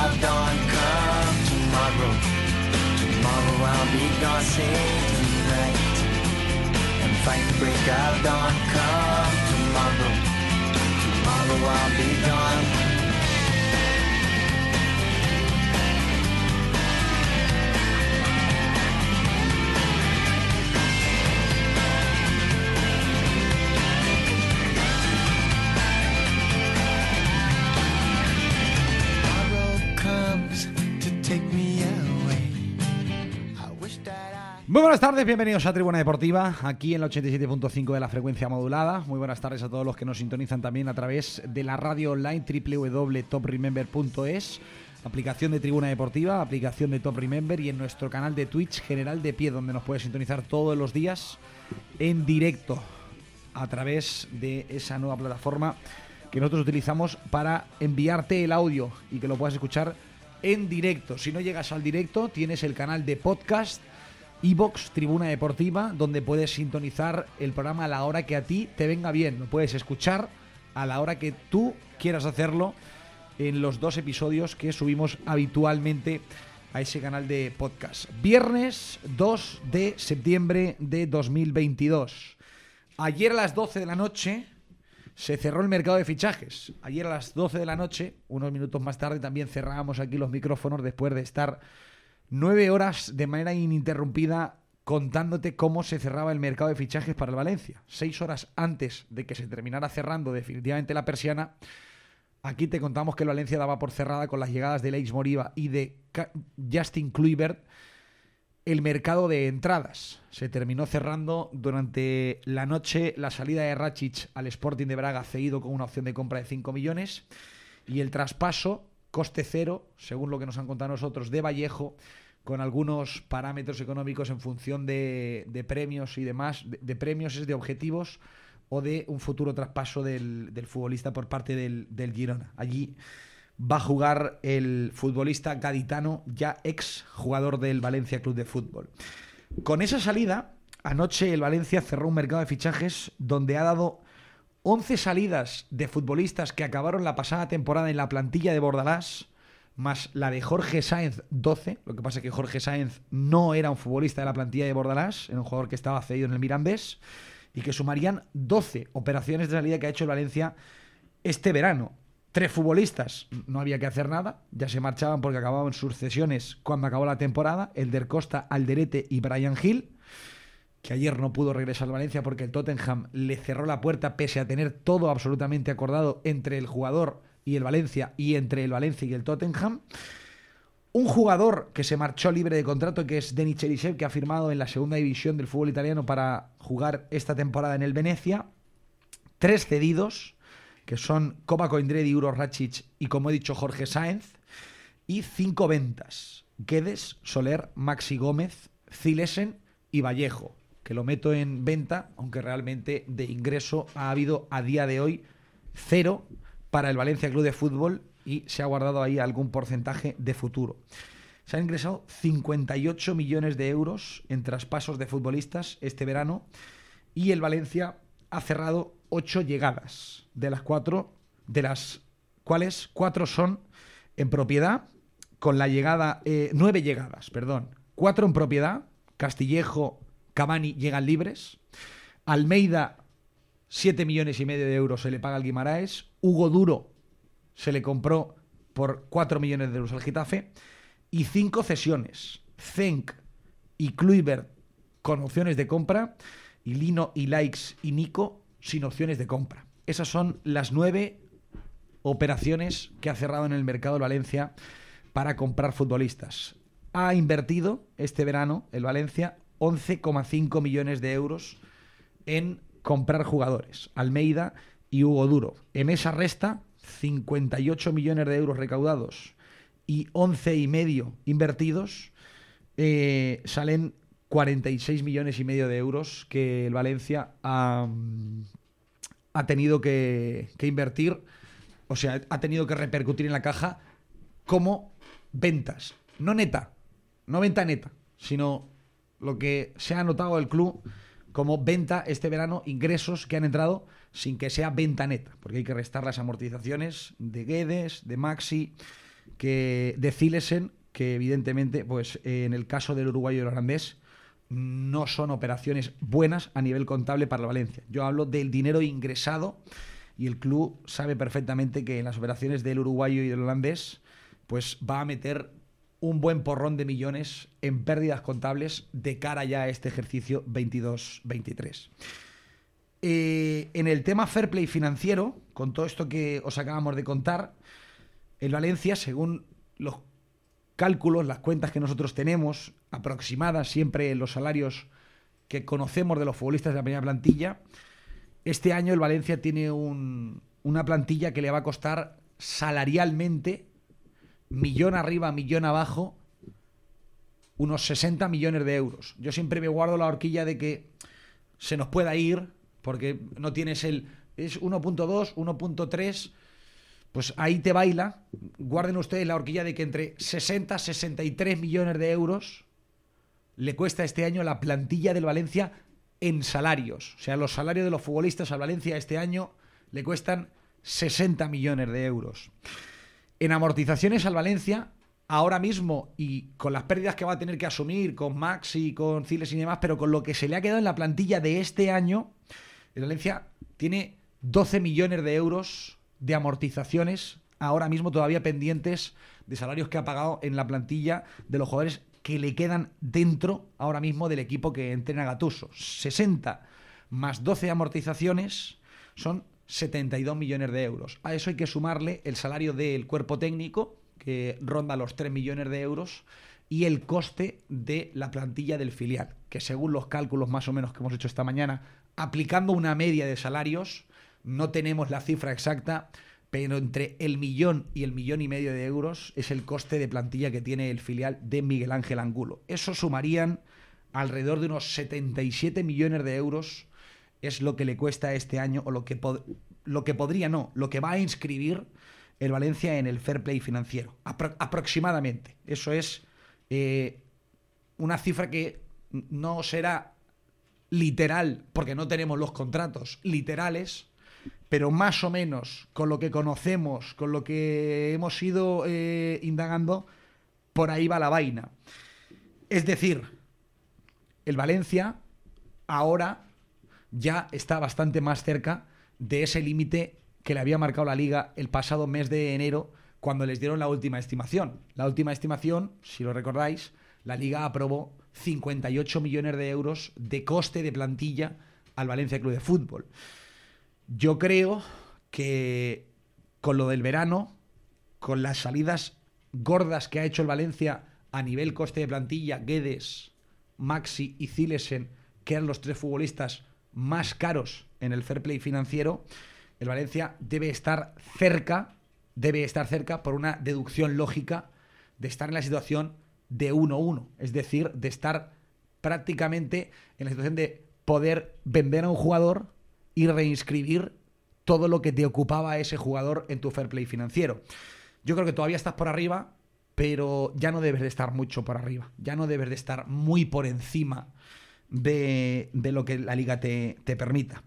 of dawn. Come tomorrow. Tomorrow I'll be. Save tonight and fight break of dawn. Come tomorrow. Tomorrow I'll be gone. Muy buenas tardes, bienvenidos a Tribuna Deportiva, aquí en la 87.5 de la frecuencia modulada. Muy buenas tardes a todos los que nos sintonizan también a través de la radio online www.topremember.es, aplicación de Tribuna Deportiva, aplicación de Top Remember y en nuestro canal de Twitch General de Pie, donde nos puedes sintonizar todos los días en directo a través de esa nueva plataforma que nosotros utilizamos para enviarte el audio y que lo puedas escuchar en directo. Si no llegas al directo, tienes el canal de podcast Evox Tribuna Deportiva, donde puedes sintonizar el programa a la hora que a ti te venga bien. Lo puedes escuchar a la hora que tú quieras hacerlo en los dos episodios que subimos habitualmente a ese canal de podcast. Viernes 2 de septiembre de 2022. Ayer a las 12 de la noche se cerró el mercado de fichajes. Ayer a las 12 de la noche, unos minutos más tarde, también cerrábamos aquí los micrófonos después de estar nueve horas de manera ininterrumpida contándote cómo se cerraba el mercado de fichajes para el Valencia. Seis horas antes de que se terminara cerrando definitivamente la persiana, aquí te contamos que el Valencia daba por cerrada con las llegadas de Leix Moriba y de Justin Kluivert el mercado de entradas. Se terminó cerrando durante la noche la salida de Rachic al Sporting de Braga cedido con una opción de compra de 5 millones y el traspaso coste cero, según lo que nos han contado nosotros, de Vallejo con algunos parámetros económicos en función de, premios y demás, de, de premios es de objetivos o de un futuro traspaso del, del futbolista por parte del, del Girona. Allí va a jugar el futbolista gaditano, ya ex jugador del Valencia Club de Fútbol. Con esa salida, anoche el Valencia cerró un mercado de fichajes donde ha dado 11 salidas de futbolistas que acabaron la pasada temporada en la plantilla de Bordalás, más la de Jorge Sáenz 12. Lo que pasa es que Jorge Sáenz no era un futbolista de la plantilla de Bordalás, era un jugador que estaba cedido en el Mirandés, y que sumarían 12 operaciones de salida que ha hecho el Valencia este verano. Tres futbolistas, no había que hacer nada, ya se marchaban porque acababan sus cesiones cuando acabó la temporada, Elder Costa, Alderete y Brian Hill, que ayer no pudo regresar al Valencia porque el Tottenham le cerró la puerta pese a tener todo absolutamente acordado entre el jugador y el Valencia y entre el Valencia y el Tottenham. Un jugador que se marchó libre de contrato, que es Denis Cherisev, que ha firmado en la segunda división del fútbol italiano para jugar esta temporada en el Venecia. Tres cedidos, que son Copa Coindredi, Uro Racic y, como he dicho, Jorge Sáenz. Y cinco ventas. Guedes, Soler, Maxi Gómez, Zilesen y Vallejo, que lo meto en venta, aunque realmente de ingreso ha habido a día de hoy cero para el Valencia Club de Fútbol y se ha guardado ahí algún porcentaje de futuro. Se han ingresado 58 millones de euros en traspasos de futbolistas este verano y el Valencia ha cerrado ocho llegadas, de las cuatro, de las cuales cuatro son en propiedad, con la llegada, eh, nueve llegadas, perdón, cuatro en propiedad, Castillejo, Cavani llegan libres, Almeida, siete millones y medio de euros se le paga al Guimaraes, Hugo Duro se le compró por cuatro millones de euros al Getafe, y cinco cesiones, Zenk y Kluivert con opciones de compra, y Lino y Likes y Nico sin opciones de compra. Esas son las nueve operaciones que ha cerrado en el mercado de Valencia para comprar futbolistas. Ha invertido este verano el Valencia 11,5 millones de euros en comprar jugadores. Almeida y Hugo Duro. En esa resta, 58 millones de euros recaudados y 11 y medio invertidos, eh, salen 46 millones y medio de euros que el Valencia ha, ha tenido que, que invertir, o sea, ha tenido que repercutir en la caja como ventas, no neta, no venta neta, sino lo que se ha anotado el club como venta este verano, ingresos que han entrado sin que sea venta neta, porque hay que restar las amortizaciones de Guedes, de Maxi, que de Zilesen, que evidentemente, pues en el caso del uruguayo y el holandés, no son operaciones buenas a nivel contable para la Valencia. Yo hablo del dinero ingresado y el club sabe perfectamente que en las operaciones del uruguayo y del holandés, pues va a meter un buen porrón de millones en pérdidas contables de cara ya a este ejercicio 22-23. Eh, en el tema fair play financiero, con todo esto que os acabamos de contar, el Valencia, según los cálculos, las cuentas que nosotros tenemos, aproximadas siempre los salarios que conocemos de los futbolistas de la primera plantilla, este año el Valencia tiene una plantilla que le va a costar salarialmente millón arriba, millón abajo, unos 60 millones de euros. Yo siempre me guardo la horquilla de que se nos pueda ir, porque no tienes el... Es 1.2, 1.3, pues ahí te baila. Guarden ustedes la horquilla de que entre 60 63 millones de euros le cuesta este año la plantilla del Valencia en salarios. O sea, los salarios de los futbolistas al Valencia este año le cuestan 60 millones de euros. En amortizaciones al Valencia, ahora mismo, y con las pérdidas que va a tener que asumir con Maxi, con Ciles y demás, pero con lo que se le ha quedado en la plantilla de este año, el Valencia tiene 12 millones de euros de amortizaciones ahora mismo todavía pendientes de salarios que ha pagado en la plantilla de los jugadores que le quedan dentro ahora mismo del equipo que entrena Gatuso. 60 más 12 amortizaciones son 72 millones de euros. A eso hay que sumarle el salario del cuerpo técnico, que ronda los 3 millones de euros, y el coste de la plantilla del filial, que según los cálculos más o menos que hemos hecho esta mañana, aplicando una media de salarios, no tenemos la cifra exacta, pero entre el millón y el millón y medio de euros es el coste de plantilla que tiene el filial de Miguel Ángel Angulo. Eso sumarían alrededor de unos 77 millones de euros es lo que le cuesta este año, o lo que, lo que podría, no, lo que va a inscribir el Valencia en el fair play financiero, aproximadamente. Eso es eh, una cifra que no será literal, porque no tenemos los contratos literales, pero más o menos con lo que conocemos, con lo que hemos ido eh, indagando, por ahí va la vaina. Es decir, el Valencia ahora ya está bastante más cerca de ese límite que le había marcado la liga el pasado mes de enero cuando les dieron la última estimación. La última estimación, si lo recordáis, la liga aprobó 58 millones de euros de coste de plantilla al Valencia Club de Fútbol. Yo creo que con lo del verano, con las salidas gordas que ha hecho el Valencia a nivel coste de plantilla, Guedes, Maxi y Zilesen, que eran los tres futbolistas más caros en el fair play financiero, el Valencia debe estar cerca, debe estar cerca por una deducción lógica de estar en la situación de 1-1, es decir, de estar prácticamente en la situación de poder vender a un jugador y reinscribir todo lo que te ocupaba ese jugador en tu fair play financiero. Yo creo que todavía estás por arriba, pero ya no debes de estar mucho por arriba, ya no debes de estar muy por encima de, lo que la liga te, permita.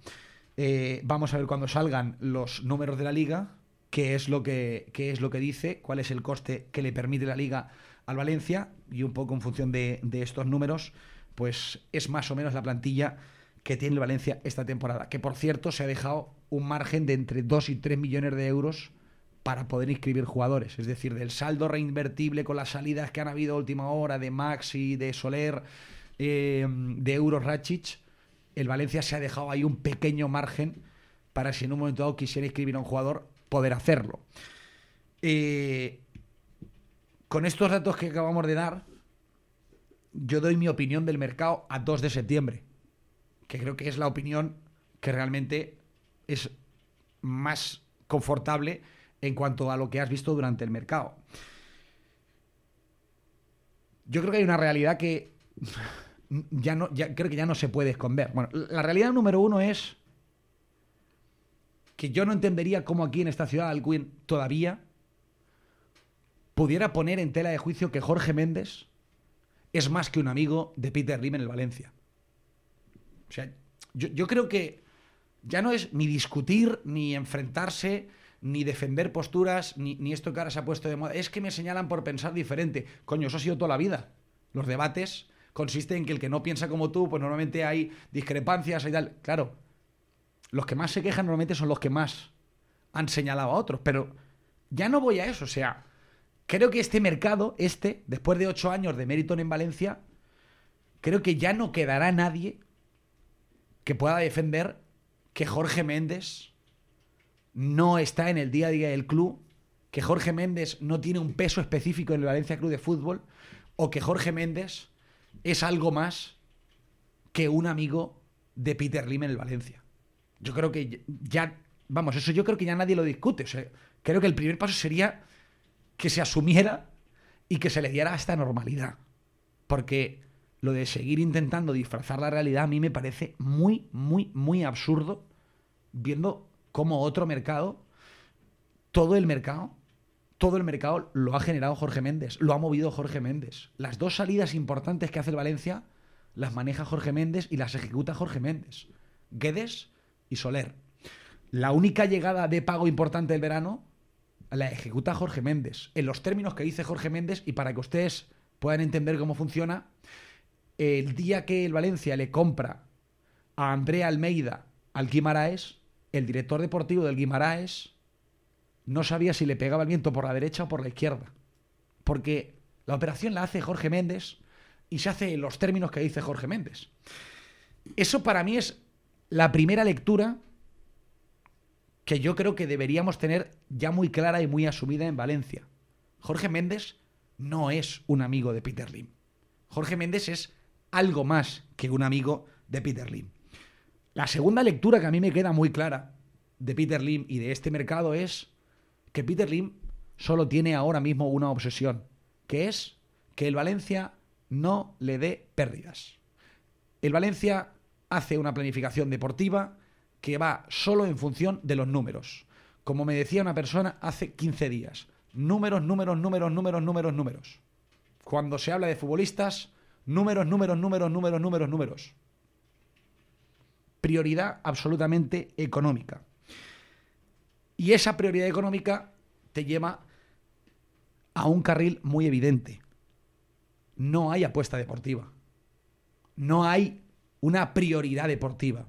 Eh, vamos a ver cuando salgan los números de la liga, qué es lo que, qué es lo que dice, cuál es el coste que le permite la liga al Valencia y un poco en función de, de estos números, pues es más o menos la plantilla que tiene el Valencia esta temporada. Que por cierto se ha dejado un margen de entre 2 y 3 millones de euros para poder inscribir jugadores. Es decir, del saldo reinvertible con las salidas que han habido a última hora de Maxi, de Soler, eh, de Euro Racic, el Valencia se ha dejado ahí un pequeño margen para si en un momento dado quisiera inscribir a un jugador, poder hacerlo. Eh, con estos datos que acabamos de dar, yo doy mi opinión del mercado a 2 de septiembre, que creo que es la opinión que realmente es más confortable en cuanto a lo que has visto durante el mercado. Yo creo que hay una realidad que ya no, creo que ya no se puede esconder. Bueno, la realidad número uno es que yo no entendería cómo aquí en esta ciudad Alcuin todavía pudiera poner en tela de juicio que Jorge Méndez es más que un amigo de Peter Lim en el Valencia. O sea, yo, creo que ya no es ni discutir, ni enfrentarse, ni defender posturas, ni, esto que ahora se ha puesto de moda. Es que me señalan por pensar diferente. Coño, eso ha sido toda la vida. Los debates consiste en que el que no piensa como tú, pues normalmente hay discrepancias y tal. Claro, los que más se quejan normalmente son los que más han señalado a otros, pero ya no voy a eso. O sea, creo que este mercado, este, después de ocho años de Meriton en Valencia, creo que ya no quedará nadie que pueda defender que Jorge Méndez no está en el día a día del club, que Jorge Méndez no tiene un peso específico en el Valencia Club de Fútbol, o que Jorge Méndez es algo más que un amigo de Peter Lim en el Valencia. Yo creo que ya, vamos, eso yo creo que ya nadie lo discute. Creo que el primer paso sería que se asumiera y que se le diera esta normalidad. Porque lo de seguir intentando disfrazar la realidad a mí me parece muy, muy, muy absurdo viendo cómo otro mercado, todo el mercado, todo el mercado lo ha generado Jorge Méndez, lo ha movido Jorge Méndez. Las dos salidas importantes que hace el Valencia las maneja Jorge Méndez y las ejecuta Jorge Méndez. Guedes y Soler. La única llegada de pago importante del verano la ejecuta Jorge Méndez. En los términos que dice Jorge Méndez, y para que ustedes puedan entender cómo funciona, el día que el Valencia le compra a Andrea Almeida al Guimaraes, el director deportivo del Guimaraes no sabía si le pegaba el viento por la derecha o por la izquierda. Porque la operación la hace Jorge Méndez y se hace en los términos que dice Jorge Méndez. Eso para mí es la primera lectura que yo creo que deberíamos tener ya muy clara y muy asumida en Valencia. Jorge Méndez no es un amigo de Peter Lim. Jorge Méndez es algo más que un amigo de Peter Lim. La segunda lectura que a mí me queda muy clara de Peter Lim y de este mercado es que Peter Lim solo tiene ahora mismo una obsesión, que es que el Valencia no le dé pérdidas. El Valencia hace una planificación deportiva que va solo en función de los números. Como me decía una persona hace 15 días, números, números, números, números, números, números. Cuando se habla de futbolistas, números, números, números, números, números, números. Prioridad absolutamente económica. Y esa prioridad económica te lleva a un carril muy evidente. No hay apuesta deportiva. No hay una prioridad deportiva.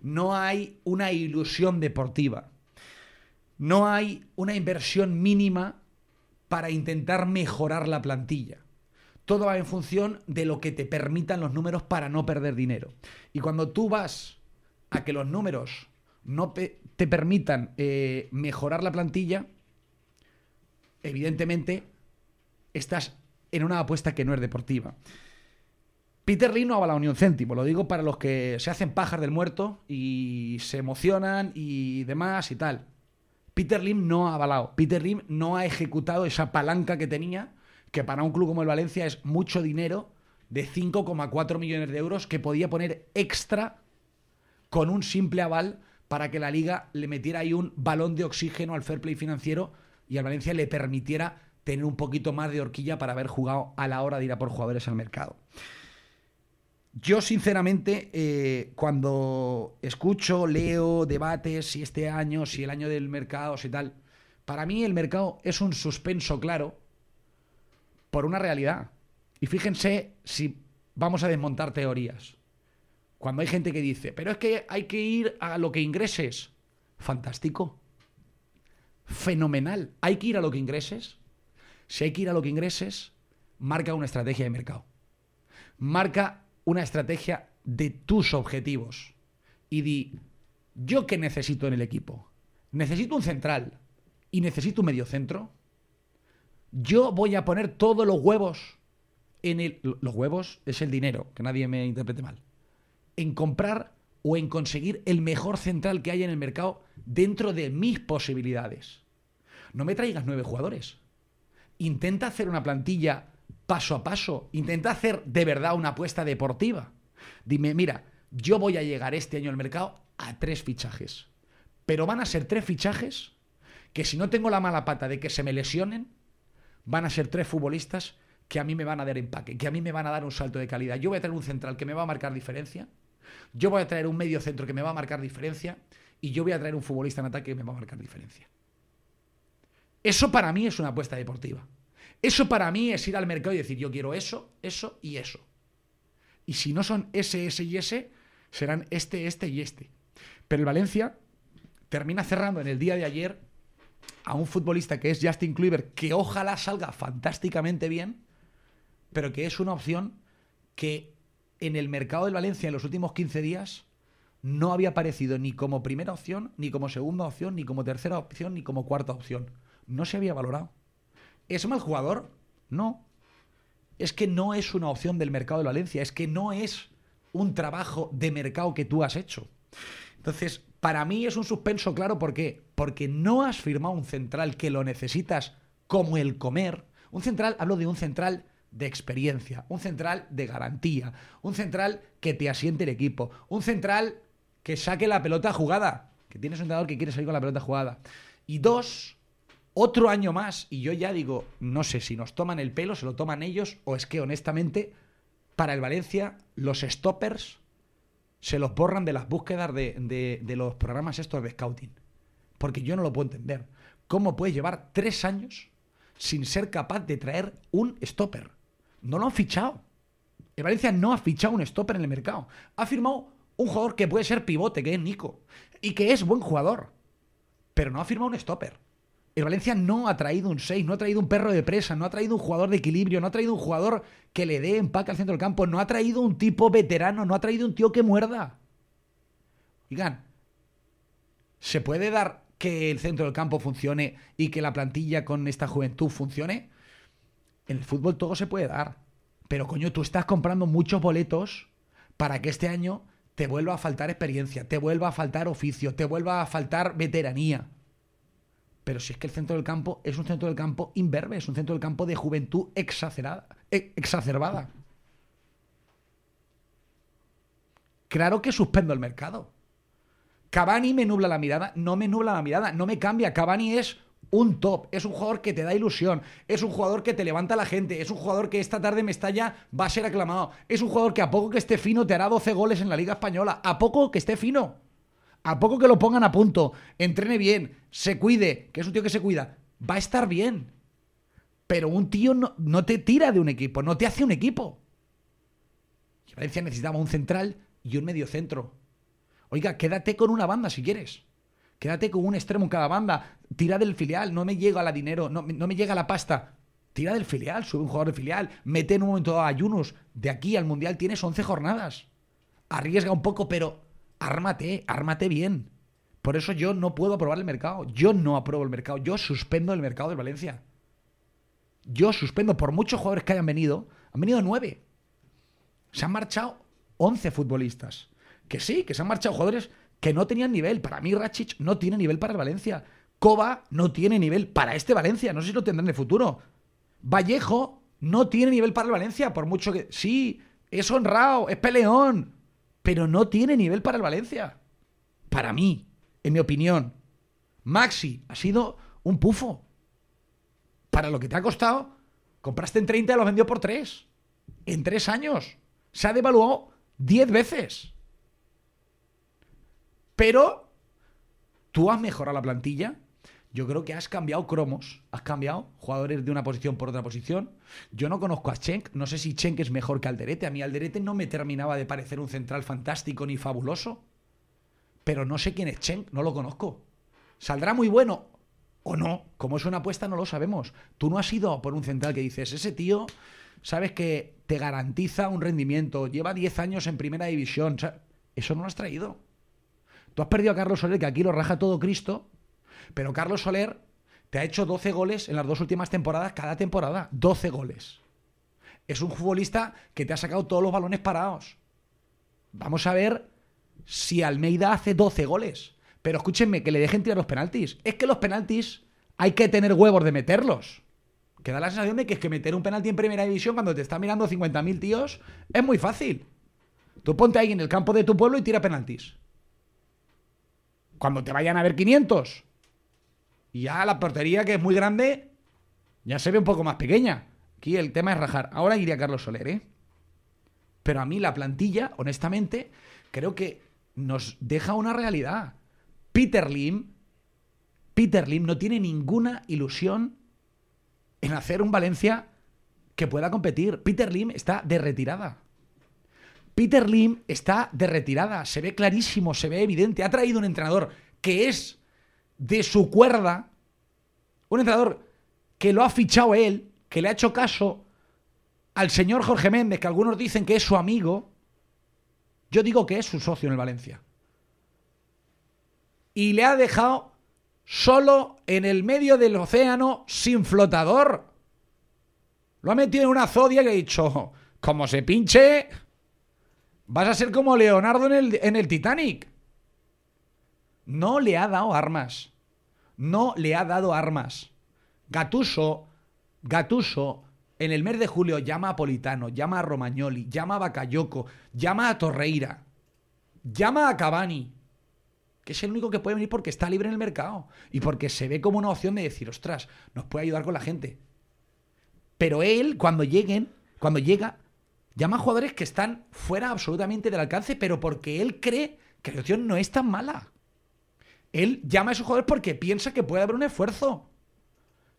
No hay una ilusión deportiva. No hay una inversión mínima para intentar mejorar la plantilla. Todo va en función de lo que te permitan los números para no perder dinero. Y cuando tú vas a que los números no te permitan eh, mejorar la plantilla, evidentemente estás en una apuesta que no es deportiva. Peter Lee no ha avalado ni un céntimo, lo digo para los que se hacen pajas del muerto y se emocionan y demás y tal. Peter Lim no ha avalado, Peter Lim no ha ejecutado esa palanca que tenía, que para un club como el Valencia es mucho dinero, de 5,4 millones de euros que podía poner extra con un simple aval para que la liga le metiera ahí un balón de oxígeno al fair play financiero y al Valencia le permitiera tener un poquito más de horquilla para haber jugado a la hora de ir a por jugadores al mercado. Yo, sinceramente, eh, cuando escucho, leo debates, si este año, si el año del mercado, si tal, para mí el mercado es un suspenso claro por una realidad. Y fíjense si vamos a desmontar teorías. Cuando hay gente que dice, pero es que hay que ir a lo que ingreses. Fantástico. Fenomenal. Hay que ir a lo que ingreses. Si hay que ir a lo que ingreses, marca una estrategia de mercado. Marca una estrategia de tus objetivos. Y di, ¿yo qué necesito en el equipo? Necesito un central y necesito un mediocentro. Yo voy a poner todos los huevos en el. Los huevos es el dinero, que nadie me interprete mal. En comprar o en conseguir el mejor central que haya en el mercado dentro de mis posibilidades. No me traigas nueve jugadores. Intenta hacer una plantilla paso a paso. Intenta hacer de verdad una apuesta deportiva. Dime, mira, yo voy a llegar este año al mercado a tres fichajes. Pero van a ser tres fichajes que si no tengo la mala pata de que se me lesionen, van a ser tres futbolistas que a mí me van a dar empaque, que a mí me van a dar un salto de calidad. Yo voy a tener un central que me va a marcar diferencia, yo voy a traer un medio centro que me va a marcar diferencia y yo voy a traer un futbolista en ataque que me va a marcar diferencia. Eso para mí es una apuesta deportiva. Eso para mí es ir al mercado y decir, yo quiero eso, eso y eso. Y si no son ese, ese y ese, serán este, este y este. Pero el Valencia termina cerrando en el día de ayer a un futbolista que es Justin Kluivert, que ojalá salga fantásticamente bien, pero que es una opción que en el mercado del Valencia en los últimos 15 días no había aparecido ni como primera opción, ni como segunda opción, ni como tercera opción, ni como cuarta opción. No se había valorado. ¿Es mal jugador? No. Es que no es una opción del mercado de Valencia, es que no es un trabajo de mercado que tú has hecho. Entonces, para mí es un suspenso claro, ¿por qué? Porque no has firmado un central que lo necesitas como el comer. Un central, hablo de un central de experiencia, un central de garantía, un central que te asiente el equipo, un central que saque la pelota jugada, que tienes un entrenador que quiere salir con la pelota jugada. Y dos, otro año más, y yo ya digo, no sé si nos toman el pelo, se lo toman ellos, o es que honestamente, para el Valencia, los stoppers se los borran de las búsquedas de, los programas estos de scouting. Porque yo no lo puedo entender. ¿Cómo puedes llevar tres años sin ser capaz de traer un stopper? No lo han fichado. El Valencia no ha fichado un stopper en el mercado. Ha firmado un jugador que puede ser pivote, que es Nico, y que es buen jugador. Pero no ha firmado un stopper. El Valencia no ha traído un 6, no ha traído un perro de presa, no ha traído un jugador de equilibrio, no ha traído un jugador que le dé empaque al centro del campo, no ha traído un tipo veterano, no ha traído un tío que muerda. Oigan, ¿se puede dar que el centro del campo funcione y que la plantilla con esta juventud funcione? En el fútbol todo se puede dar. Pero coño, tú estás comprando muchos boletos para que este año te vuelva a faltar experiencia, te vuelva a faltar oficio, te vuelva a faltar veteranía. Pero si es que el centro del campo es un centro del campo imberbe, es un centro del campo de juventud exacerbada. exacerbada. Claro que suspendo el mercado. Cavani me nubla la mirada, no me nubla la mirada, no me cambia. Cavani es un top, es un jugador que te da ilusión, es un jugador que te levanta la gente, es un jugador que esta tarde me estalla, va a ser aclamado, es un jugador que a poco que esté fino te hará 12 goles en la Liga Española, a poco que esté fino. A poco que lo pongan a punto, entrene bien, se cuide, que es un tío que se cuida, va a estar bien. Pero un tío no, te tira de un equipo, no te hace un equipo. Y Valencia necesitaba un central y un medio centro. Oiga, quédate con una banda si quieres. Quédate con un extremo en cada banda. Tira del filial, no me llega la dinero, no, me llega la pasta. Tira del filial, sube un jugador de filial, mete en un momento a ayunos. De aquí al Mundial tienes 11 jornadas. Arriesga un poco, pero ármate, ármate bien. Por eso yo no puedo aprobar el mercado. Yo no apruebo el mercado. Yo suspendo el mercado de Valencia. Yo suspendo por muchos jugadores que hayan venido. Han venido nueve. Se han marchado once futbolistas. Que sí, que se han marchado jugadores que no tenían nivel. Para mí, Rachic no tiene nivel para el Valencia. Koba no tiene nivel para este Valencia. No sé si lo tendrá en el futuro. Vallejo no tiene nivel para el Valencia. Por mucho que. Sí, es honrado, es peleón pero no tiene nivel para el Valencia. Para mí, en mi opinión. Maxi ha sido un pufo. Para lo que te ha costado, compraste en 30 y lo vendió por 3. En 3 años. Se ha devaluado Diez veces. Pero tú has mejorado la plantilla. Yo creo que has cambiado cromos, has cambiado jugadores de una posición por otra posición. Yo no conozco a Chenk, no sé si Chenk es mejor que Alderete. A mí Alderete no me terminaba de parecer un central fantástico ni fabuloso. Pero no sé quién es Chenk, no lo conozco. ¿Saldrá muy bueno o no? Como es una apuesta, no lo sabemos. Tú no has ido por un central que dices, ese tío, sabes que te garantiza un rendimiento, lleva 10 años en primera división. Eso no lo has traído. Tú has perdido a Carlos Soler, que aquí lo raja todo Cristo, pero Carlos Soler te ha hecho 12 goles en las dos últimas temporadas, cada temporada. 12 goles. Es un futbolista que te ha sacado todos los balones parados. Vamos a ver si Almeida hace 12 goles. Pero escúchenme, que le dejen tirar los penaltis. Es que los penaltis hay que tener huevos de meterlos. Que da la sensación de que es que meter un penalti en primera división cuando te está mirando 50.000 tíos es muy fácil. Tú ponte ahí en el campo de tu pueblo y tira penaltis. Cuando te vayan a ver 500, y ya la portería, que es muy grande, ya se ve un poco más pequeña. Aquí el tema es rajar. Ahora iría Carlos Soler, ¿eh? Pero a mí la plantilla, honestamente, creo que nos deja una realidad. Peter Lim, Peter Lim no tiene ninguna ilusión en hacer un Valencia que pueda competir. Peter Lim está de retirada. Peter Lim está de retirada. Se ve clarísimo, se ve evidente. Ha traído un entrenador que es de su cuerda, un entrenador que lo ha fichado él, que le ha hecho caso al señor Jorge Méndez, que algunos dicen que es su amigo, yo digo que es su socio en el Valencia. Y le ha dejado solo en el medio del océano sin flotador. Lo ha metido en una zodia que ha dicho, como se pinche, vas a ser como Leonardo en el, en el Titanic. No le ha dado armas. No le ha dado armas. Gatuso, Gatuso, en el mes de julio llama a Politano, llama a Romagnoli, llama a Bacayoco, llama a Torreira, llama a Cavani, que es el único que puede venir porque está libre en el mercado y porque se ve como una opción de decir, ostras, nos puede ayudar con la gente. Pero él, cuando lleguen, cuando llega, llama a jugadores que están fuera absolutamente del alcance, pero porque él cree que la opción no es tan mala. Él llama a esos jugadores porque piensa que puede haber un esfuerzo.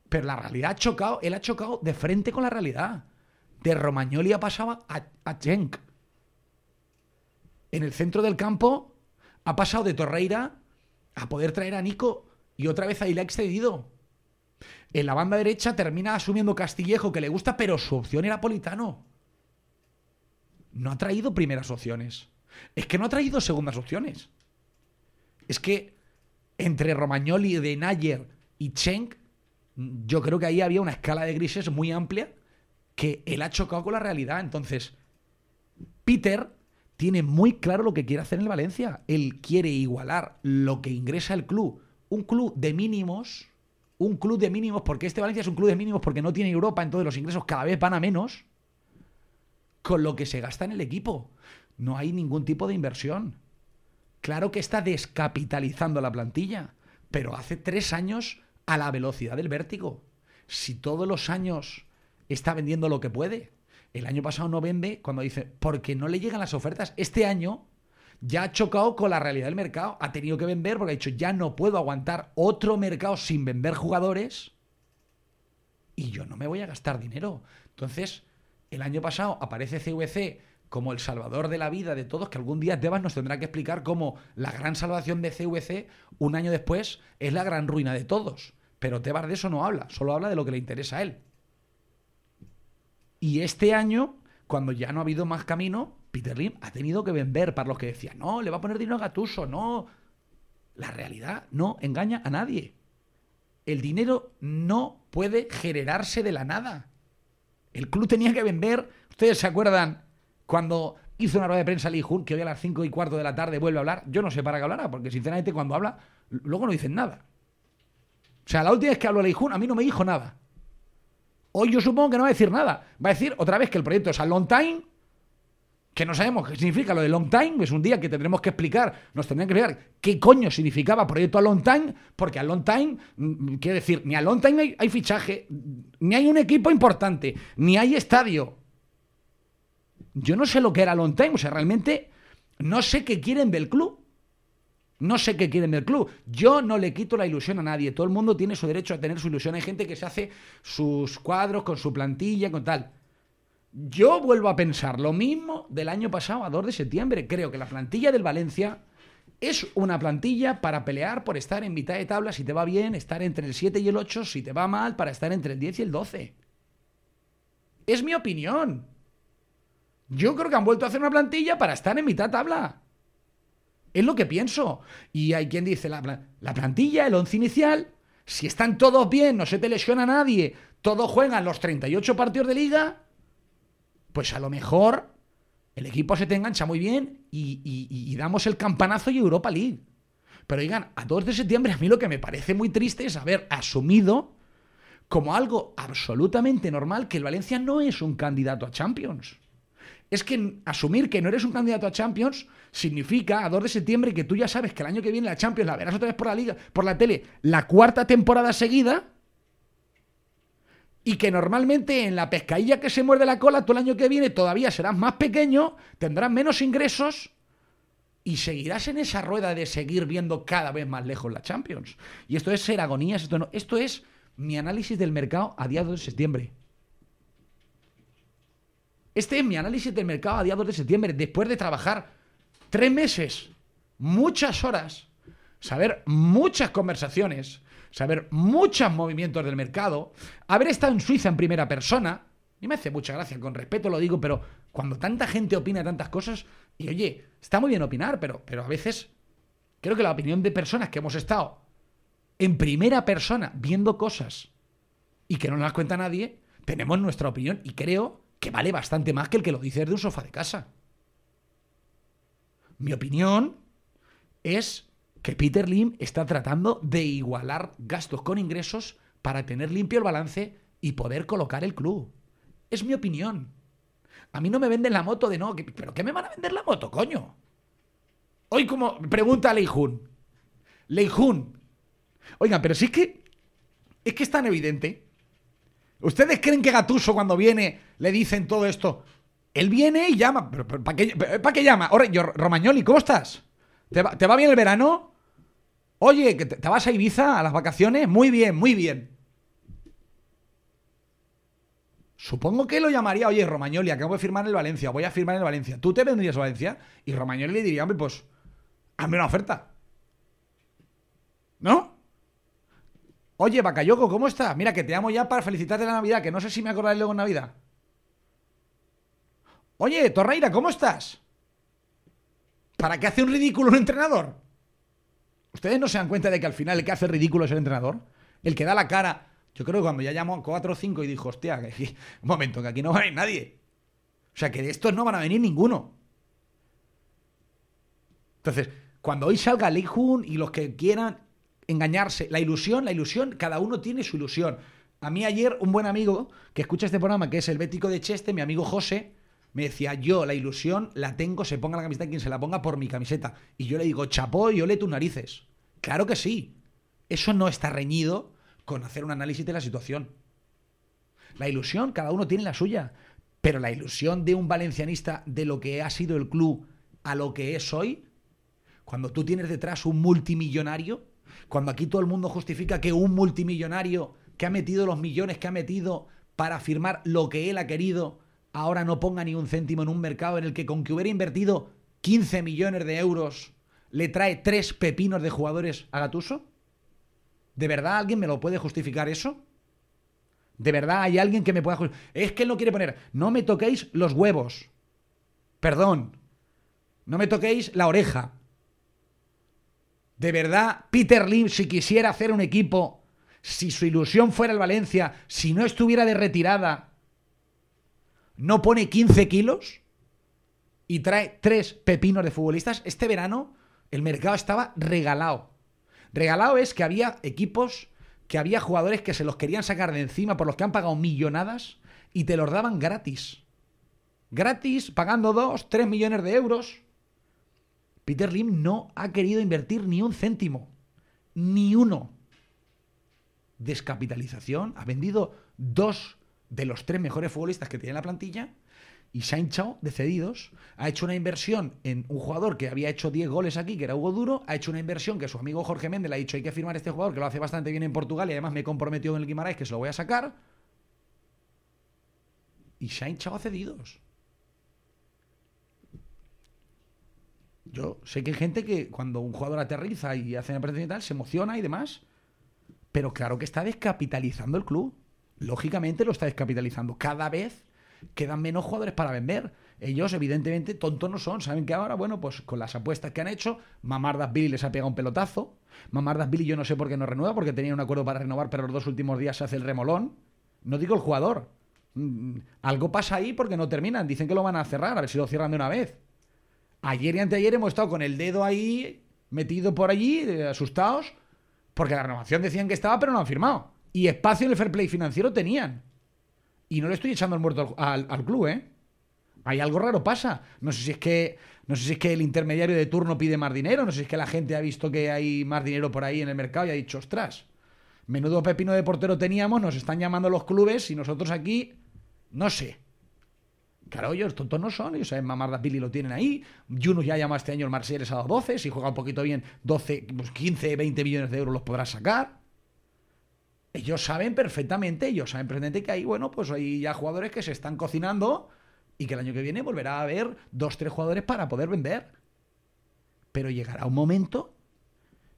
Pero la realidad ha chocado, él ha chocado de frente con la realidad. De Romagnoli ha pasado a, a En el centro del campo ha pasado de Torreira a poder traer a Nico y otra vez ahí le ha excedido. En la banda derecha termina asumiendo Castillejo que le gusta, pero su opción era Politano. No ha traído primeras opciones. Es que no ha traído segundas opciones. Es que entre Romagnoli, De Nayer y Schenk, yo creo que ahí había una escala de grises muy amplia que él ha chocado con la realidad. Entonces, Peter tiene muy claro lo que quiere hacer en el Valencia. Él quiere igualar lo que ingresa el club. Un club de mínimos, un club de mínimos, porque este Valencia es un club de mínimos porque no tiene Europa, entonces los ingresos cada vez van a menos, con lo que se gasta en el equipo. No hay ningún tipo de inversión. Claro que está descapitalizando la plantilla, pero hace tres años a la velocidad del vértigo. Si todos los años está vendiendo lo que puede, el año pasado no vende cuando dice, porque no le llegan las ofertas. Este año ya ha chocado con la realidad del mercado, ha tenido que vender porque ha dicho, ya no puedo aguantar otro mercado sin vender jugadores y yo no me voy a gastar dinero. Entonces, el año pasado aparece CVC como el salvador de la vida de todos, que algún día Tebas nos tendrá que explicar cómo la gran salvación de CVC, un año después, es la gran ruina de todos. Pero Tebas de eso no habla, solo habla de lo que le interesa a él. Y este año, cuando ya no ha habido más camino, Peter Lim ha tenido que vender para los que decían, no, le va a poner dinero a Gatuso, no. La realidad no engaña a nadie. El dinero no puede generarse de la nada. El club tenía que vender, ustedes se acuerdan, cuando hizo una rueda de prensa Lee que hoy a las 5 y cuarto de la tarde vuelve a hablar, yo no sé para qué hablará, porque sinceramente cuando habla, luego no dicen nada. O sea, la última vez que habló Lee Jun, a mí no me dijo nada. Hoy yo supongo que no va a decir nada. Va a decir otra vez que el proyecto es a long time, que no sabemos qué significa lo de long time, es un día que tendremos que explicar, nos tendrán que explicar qué coño significaba proyecto a long time, porque a long time, mm, quiere decir, ni a long time hay, hay fichaje, ni hay un equipo importante, ni hay estadio, yo no sé lo que era long time, o sea, realmente no sé qué quieren del club. No sé qué quieren del club. Yo no le quito la ilusión a nadie. Todo el mundo tiene su derecho a tener su ilusión. Hay gente que se hace sus cuadros con su plantilla, con tal. Yo vuelvo a pensar lo mismo del año pasado, a 2 de septiembre. Creo que la plantilla del Valencia es una plantilla para pelear por estar en mitad de tabla si te va bien, estar entre el 7 y el 8, si te va mal, para estar entre el 10 y el 12. Es mi opinión. Yo creo que han vuelto a hacer una plantilla para estar en mitad de tabla. Es lo que pienso. Y hay quien dice, la, la plantilla, el once inicial, si están todos bien, no se te lesiona nadie, todos juegan los 38 partidos de liga, pues a lo mejor el equipo se te engancha muy bien y, damos el campanazo y Europa League. Pero digan, a 2 de septiembre a mí lo que me parece muy triste es haber asumido como algo absolutamente normal que el Valencia no es un candidato a Champions. Es que asumir que no eres un candidato a Champions significa a 2 de septiembre que tú ya sabes que el año que viene la Champions la verás otra vez por la liga, por la tele, la cuarta temporada seguida y que normalmente en la pescadilla que se muerde la cola todo el año que viene todavía serás más pequeño, tendrás menos ingresos y seguirás en esa rueda de seguir viendo cada vez más lejos la Champions. Y esto es ser agonías, esto no, esto es mi análisis del mercado a día 2 de septiembre. Este es mi análisis del mercado a día 2 de septiembre, después de trabajar tres meses, muchas horas, saber muchas conversaciones, saber muchos movimientos del mercado, haber estado en Suiza en primera persona, y me hace mucha gracia, con respeto lo digo, pero cuando tanta gente opina tantas cosas, y oye, está muy bien opinar, pero, pero a veces creo que la opinión de personas que hemos estado en primera persona viendo cosas y que no las cuenta nadie, tenemos nuestra opinión y creo que vale bastante más que el que lo dice desde un sofá de casa. Mi opinión es que Peter Lim está tratando de igualar gastos con ingresos para tener limpio el balance y poder colocar el club. Es mi opinión. A mí no me venden la moto de no, ¿pero qué me van a vender la moto, coño? Hoy como pregunta a Leijun. Leijun. Oigan, pero si es que es que es tan evidente. ¿Ustedes creen que Gatuso cuando viene le dicen todo esto? Él viene y llama. ¿Para qué, llama? Romagnoli, ¿cómo estás? ¿Te ¿Te va bien el verano? Oye, te, vas a Ibiza a las vacaciones? Muy bien, muy bien. Supongo que lo llamaría, oye, Romagnoli, acabo de firmar en Valencia, voy a firmar en Valencia. ¿Tú te vendrías a Valencia? Y Romagnoli le diría, hombre, pues, hazme una oferta. ¿No? Oye, Bacayoco, ¿cómo estás? Mira, que te amo ya para felicitarte la Navidad, que no sé si me acordaré luego en Navidad. Oye, Torreira, ¿cómo estás? ¿Para qué hace un ridículo un entrenador? ¿Ustedes no se dan cuenta de que al final el que hace ridículo es el entrenador? El que da la cara. Yo creo que cuando ya llamó a 4 o 5 y dijo, hostia, un momento, que aquí no va a venir nadie. O sea, que de estos no van a venir ninguno. Entonces, cuando hoy salga Lee Hun y los que quieran engañarse, la ilusión, la ilusión, cada uno tiene su ilusión. A mí ayer un buen amigo que escucha este programa, que es el bético de Cheste, mi amigo José, me decía, yo la ilusión la tengo, se ponga la camiseta quien se la ponga por mi camiseta. Y yo le digo, chapó y ole tus narices. Claro que sí. Eso no está reñido con hacer un análisis de la situación. La ilusión, cada uno tiene la suya. Pero la ilusión de un valencianista de lo que ha sido el club a lo que es hoy, cuando tú tienes detrás un multimillonario, cuando aquí todo el mundo justifica que un multimillonario que ha metido los millones que ha metido para firmar lo que él ha querido, ahora no ponga ni un céntimo en un mercado en el que con que hubiera invertido 15 millones de euros le trae tres pepinos de jugadores a Gatuso? ¿De verdad alguien me lo puede justificar eso? ¿De verdad hay alguien que me pueda justificar? Es que él no quiere poner, no me toquéis los huevos. Perdón. No me toquéis la oreja. ¿De verdad Peter Lim, si quisiera hacer un equipo, si su ilusión fuera el Valencia, si no estuviera de retirada, no pone 15 kilos y trae tres pepinos de futbolistas, este verano el mercado estaba regalado. Regalado es que había equipos, que había jugadores que se los querían sacar de encima por los que han pagado millonadas y te los daban gratis. Gratis, pagando 2, 3 millones de euros. Peter Lim no ha querido invertir ni un céntimo. Ni uno. Descapitalización. Ha vendido dos de los tres mejores futbolistas que tiene la plantilla y se ha hinchado de cedidos. Ha hecho una inversión en un jugador que había hecho 10 goles aquí, que era Hugo Duro. Ha hecho una inversión que su amigo Jorge Méndez le ha dicho: hay que firmar a este jugador que lo hace bastante bien en Portugal y además me he comprometido con el Guimaraes que se lo voy a sacar. Y se ha hinchado a cedidos. Yo sé que hay gente que cuando un jugador aterriza y hace una presentación y tal, se emociona y demás. Pero claro que está descapitalizando el club. Lógicamente lo está descapitalizando. Cada vez quedan menos jugadores para vender. Ellos, evidentemente, tontos no son. Saben que ahora, bueno, pues con las apuestas que han hecho, Mamardas Billy les ha pegado un pelotazo. Mamardas Billy yo no sé por qué no renueva, porque tenía un acuerdo para renovar, pero los dos últimos días se hace el remolón. No digo el jugador. Mm, algo pasa ahí porque no terminan. Dicen que lo van a cerrar, a ver si lo cierran de una vez. Ayer y anteayer hemos estado con el dedo ahí metido por allí, eh, asustados, porque la renovación decían que estaba, pero no han firmado. Y espacio en el fair play financiero tenían. Y no le estoy echando el muerto al, club, ¿eh? Hay algo raro pasa. No sé si es que no sé si es que el intermediario de turno pide más dinero, no sé si es que la gente ha visto que hay más dinero por ahí en el mercado y ha dicho, ostras, menudo pepino de portero teníamos, nos están llamando los clubes y nosotros aquí, no sé. Claro, ellos tontos no son, ellos saben mamar pili lo tienen ahí. Yunus ya llama este año el Marsella ha dado 12, si juega un poquito bien, 12, 15, 20 millones de euros los podrá sacar. Ellos saben perfectamente, ellos saben perfectamente que hay, bueno, pues hay ya jugadores que se están cocinando y que el año que viene volverá a haber dos, tres jugadores para poder vender. Pero llegará un momento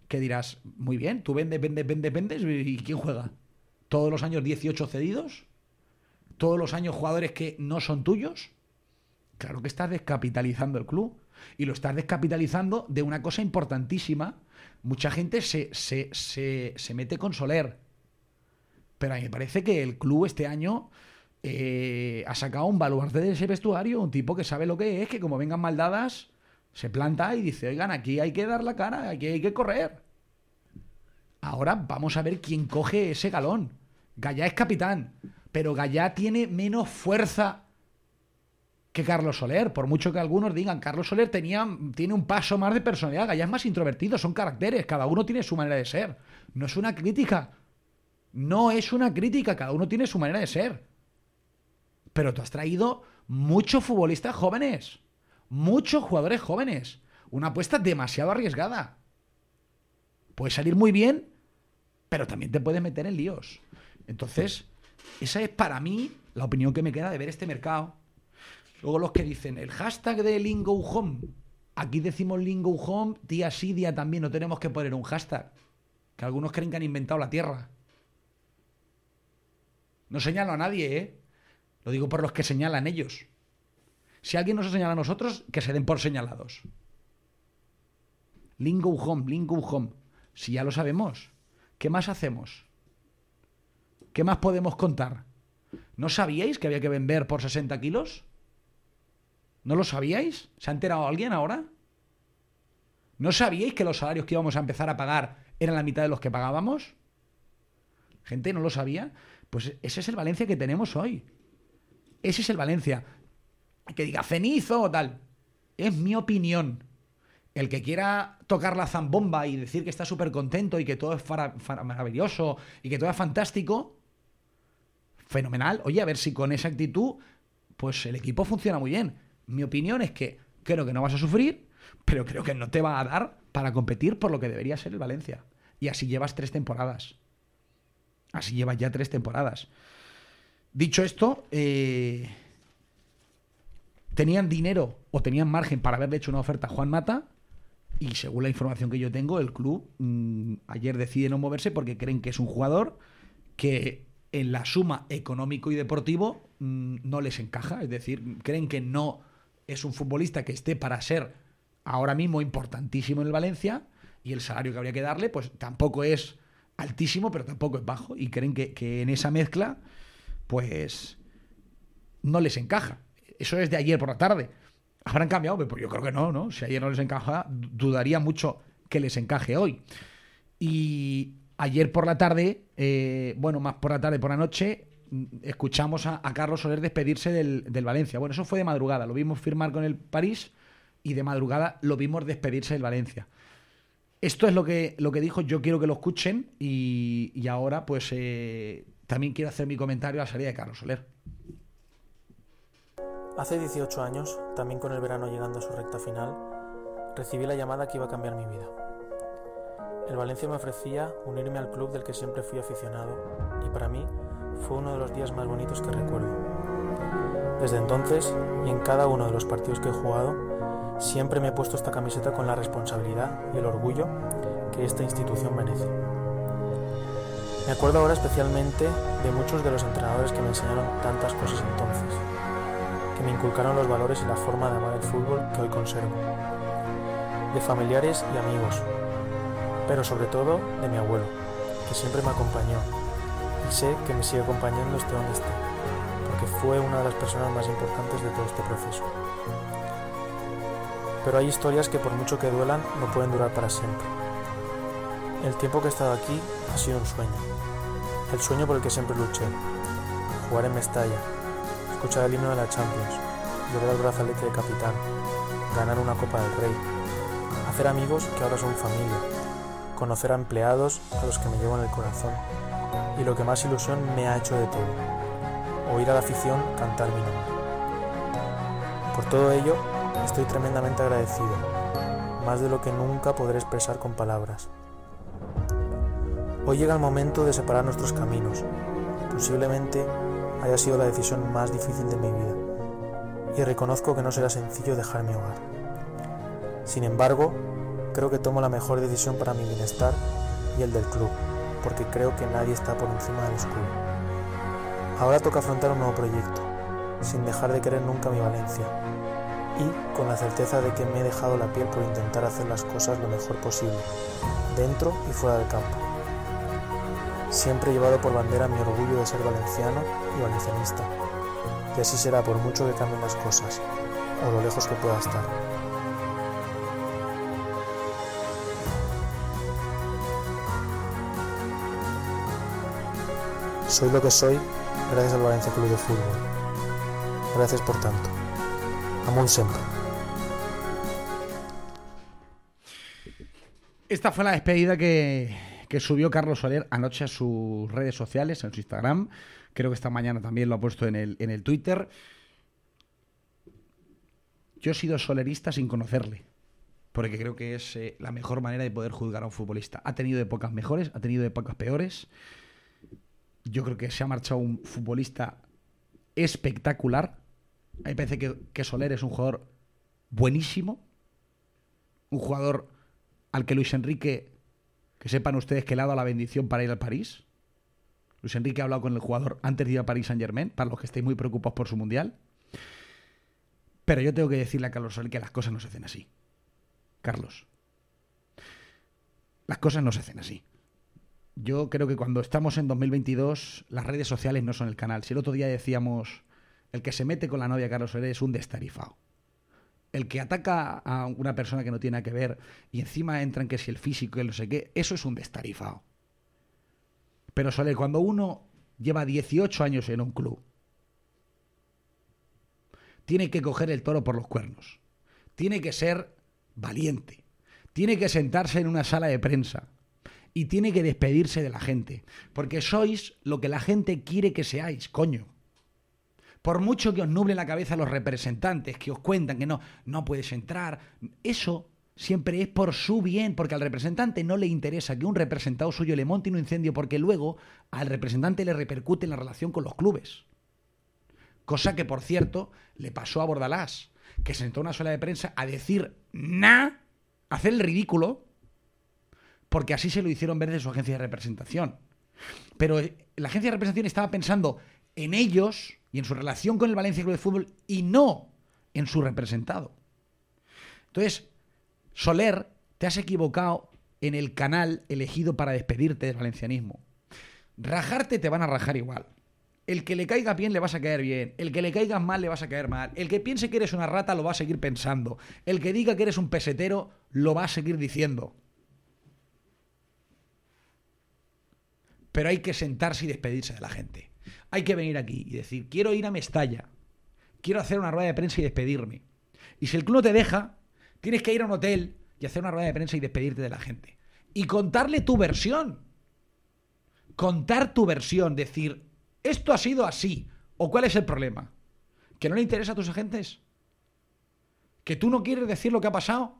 que dirás, muy bien, tú vendes, vendes, vendes, vendes, ¿y quién juega? ¿Todos los años 18 cedidos? todos los años jugadores que no son tuyos, claro que estás descapitalizando el club. Y lo estás descapitalizando de una cosa importantísima. Mucha gente se, se, mete con Soler. Pero a mí me parece que el club este año eh, ha sacado un baluarte de ese vestuario, un tipo que sabe lo que es, que como vengan maldadas, se planta y dice, oigan, aquí hay que dar la cara, aquí hay que correr. Ahora vamos a ver quién coge ese galón. Gaya es capitán pero Gallá tiene menos fuerza que Carlos Soler. Por mucho que algunos digan, Carlos Soler tenía, tiene un paso más de personalidad. Gallá es más introvertido, son caracteres, cada uno tiene su manera de ser. No es una crítica. No es una crítica, cada uno tiene su manera de ser. Pero tú has traído muchos futbolistas jóvenes, muchos jugadores jóvenes. Una apuesta demasiado arriesgada. Puede salir muy bien, pero también te puedes meter en líos. Entonces, esa es para mí la opinión que me queda de ver este mercado. Luego los que dicen el hashtag de Lingo Home. Aquí decimos Lingo Home, día sí, día también. No tenemos que poner un hashtag. Que algunos creen que han inventado la Tierra. No señalo a nadie, ¿eh? Lo digo por los que señalan ellos. Si alguien nos señala a nosotros, que se den por señalados. Lingo Home, Lingo Home. Si ya lo sabemos, ¿qué más hacemos? ¿Qué más podemos contar? ¿No sabíais que había que vender por 60 kilos? ¿No lo sabíais? ¿Se ha enterado alguien ahora? ¿No sabíais que los salarios que íbamos a empezar a pagar eran la mitad de los que pagábamos? Gente, ¿no lo sabía? Pues ese es el Valencia que tenemos hoy. Ese es el Valencia. Que diga cenizo o tal. Es mi opinión. El que quiera tocar la zambomba y decir que está súper contento y que todo es maravilloso y que todo es fantástico, fenomenal. Oye, a ver si con esa actitud, pues el equipo funciona muy bien. Mi opinión es que creo que no vas a sufrir, pero creo que no te va a dar para competir por lo que debería ser el Valencia. Y así llevas tres temporadas. Así llevas ya tres temporadas. Dicho esto, eh, tenían dinero o tenían margen para haberle hecho una oferta a Juan Mata. Y según la información que yo tengo, el club mm, ayer decide no moverse porque creen que es un jugador que en la suma económico y deportivo mm, no les encaja. Es decir, creen que no es un futbolista que esté para ser ahora mismo importantísimo en el Valencia y el salario que habría que darle, pues tampoco es altísimo, pero tampoco es bajo. Y creen que, que en esa mezcla, pues no les encaja. Eso es de ayer por la tarde. ¿Habrán cambiado? Pues yo creo que no, ¿no? Si ayer no les encaja, dudaría mucho que les encaje hoy. Y ayer por la tarde, eh, bueno, más por la tarde, por la noche, escuchamos a, Carlos Soler despedirse del, Valencia. Bueno, eso fue de madrugada, lo vimos firmar con el París y de madrugada lo vimos despedirse del Valencia. Esto es lo que, lo que dijo, yo quiero que lo escuchen y, ahora pues eh, también quiero hacer mi comentario a la salida de Carlos Soler. Hace 18 años, también con el verano llegando a su recta final, recibí la llamada que iba a cambiar mi vida. El Valencia me ofrecía unirme al club del que siempre fui aficionado y para mí fue uno de los días más bonitos que recuerdo. Desde entonces, y en cada uno de los partidos que he jugado, siempre me he puesto esta camiseta con la responsabilidad y el orgullo que esta institución merece. Me acuerdo ahora especialmente de muchos de los entrenadores que me enseñaron tantas cosas entonces que me inculcaron los valores y la forma de amar el fútbol que hoy conservo. De familiares y amigos, pero sobre todo de mi abuelo, que siempre me acompañó y sé que me sigue acompañando esté donde esté, porque fue una de las personas más importantes de todo este proceso. Pero hay historias que por mucho que duelan no pueden durar para siempre. El tiempo que he estado aquí ha sido un sueño, el sueño por el que siempre luché, jugar en Mestalla, escuchar el himno de la Champions, llevar el brazalete de capitán, ganar una Copa del Rey, hacer amigos que ahora son familia, conocer a empleados a los que me llevo en el corazón. Y lo que más ilusión me ha hecho de todo, oír a la afición cantar mi nombre. Por todo ello, estoy tremendamente agradecido, más de lo que nunca podré expresar con palabras. Hoy llega el momento de separar nuestros caminos, posiblemente haya sido la decisión más difícil de mi vida y reconozco que no será sencillo dejar mi hogar. Sin embargo, creo que tomo la mejor decisión para mi bienestar y el del club, porque creo que nadie está por encima del escudo. Ahora toca afrontar un nuevo proyecto, sin dejar de querer nunca mi Valencia, y con la certeza de que me he dejado la piel por intentar hacer las cosas lo mejor posible, dentro y fuera del campo. Siempre he llevado por bandera mi orgullo de ser valenciano y valencianista, y así será por mucho que cambien las cosas, o lo lejos que pueda estar. Soy lo que soy gracias al Valencia Club de Fútbol. Gracias por tanto. Amo siempre. Esta fue la despedida que, que subió Carlos Soler anoche a sus redes sociales, en su Instagram. Creo que esta mañana también lo ha puesto en el, en el Twitter. Yo he sido solerista sin conocerle, porque creo que es eh, la mejor manera de poder juzgar a un futbolista. Ha tenido épocas mejores, ha tenido épocas peores. Yo creo que se ha marchado un futbolista espectacular. A mí me parece que, que Soler es un jugador buenísimo, un jugador al que Luis Enrique que sepan ustedes que le ha dado la bendición para ir al París. Luis Enrique ha hablado con el jugador antes de ir a París Saint Germain, para los que estéis muy preocupados por su mundial. Pero yo tengo que decirle a Carlos Soler que las cosas no se hacen así. Carlos. Las cosas no se hacen así. Yo creo que cuando estamos en 2022, las redes sociales no son el canal. Si el otro día decíamos, el que se mete con la novia Carlos Soler es un destarifado el que ataca a una persona que no tiene que ver y encima entran que si el físico y el no sé qué, eso es un destarifado. Pero Soler, cuando uno lleva 18 años en un club, tiene que coger el toro por los cuernos, tiene que ser valiente, tiene que sentarse en una sala de prensa y tiene que despedirse de la gente, porque sois lo que la gente quiere que seáis, coño. Por mucho que os nuble la cabeza los representantes, que os cuentan que no, no puedes entrar, eso siempre es por su bien, porque al representante no le interesa que un representado suyo le monte un incendio, porque luego al representante le repercute en la relación con los clubes. Cosa que, por cierto, le pasó a Bordalás, que sentó una sola de prensa a decir na, hacer el ridículo, porque así se lo hicieron ver de su agencia de representación. Pero eh, la agencia de representación estaba pensando en ellos y en su relación con el Valencia Club de Fútbol y no en su representado. Entonces, Soler, te has equivocado en el canal elegido para despedirte del valencianismo. Rajarte te van a rajar igual. El que le caiga bien le vas a caer bien. El que le caiga mal le vas a caer mal. El que piense que eres una rata lo va a seguir pensando. El que diga que eres un pesetero lo va a seguir diciendo. Pero hay que sentarse y despedirse de la gente. Hay que venir aquí y decir, quiero ir a Mestalla, quiero hacer una rueda de prensa y despedirme. Y si el club no te deja, tienes que ir a un hotel y hacer una rueda de prensa y despedirte de la gente. Y contarle tu versión. Contar tu versión, decir, esto ha sido así, o cuál es el problema. ¿Que no le interesa a tus agentes? ¿Que tú no quieres decir lo que ha pasado?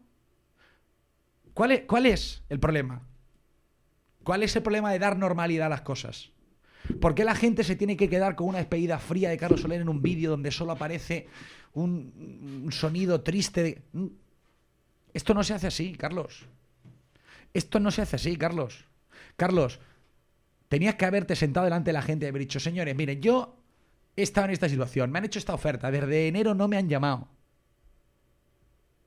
¿Cuál es, cuál es el problema? ¿Cuál es el problema de dar normalidad a las cosas? ¿Por qué la gente se tiene que quedar con una despedida fría de Carlos Soler en un vídeo donde solo aparece un, sonido triste? de- Mm. Esto no se hace así, Carlos. Esto no se hace así, Carlos. Carlos, tenías que haberte sentado delante de la gente y haber dicho, señores, miren, yo he estado en esta situación, me han hecho esta oferta, desde enero no me han llamado.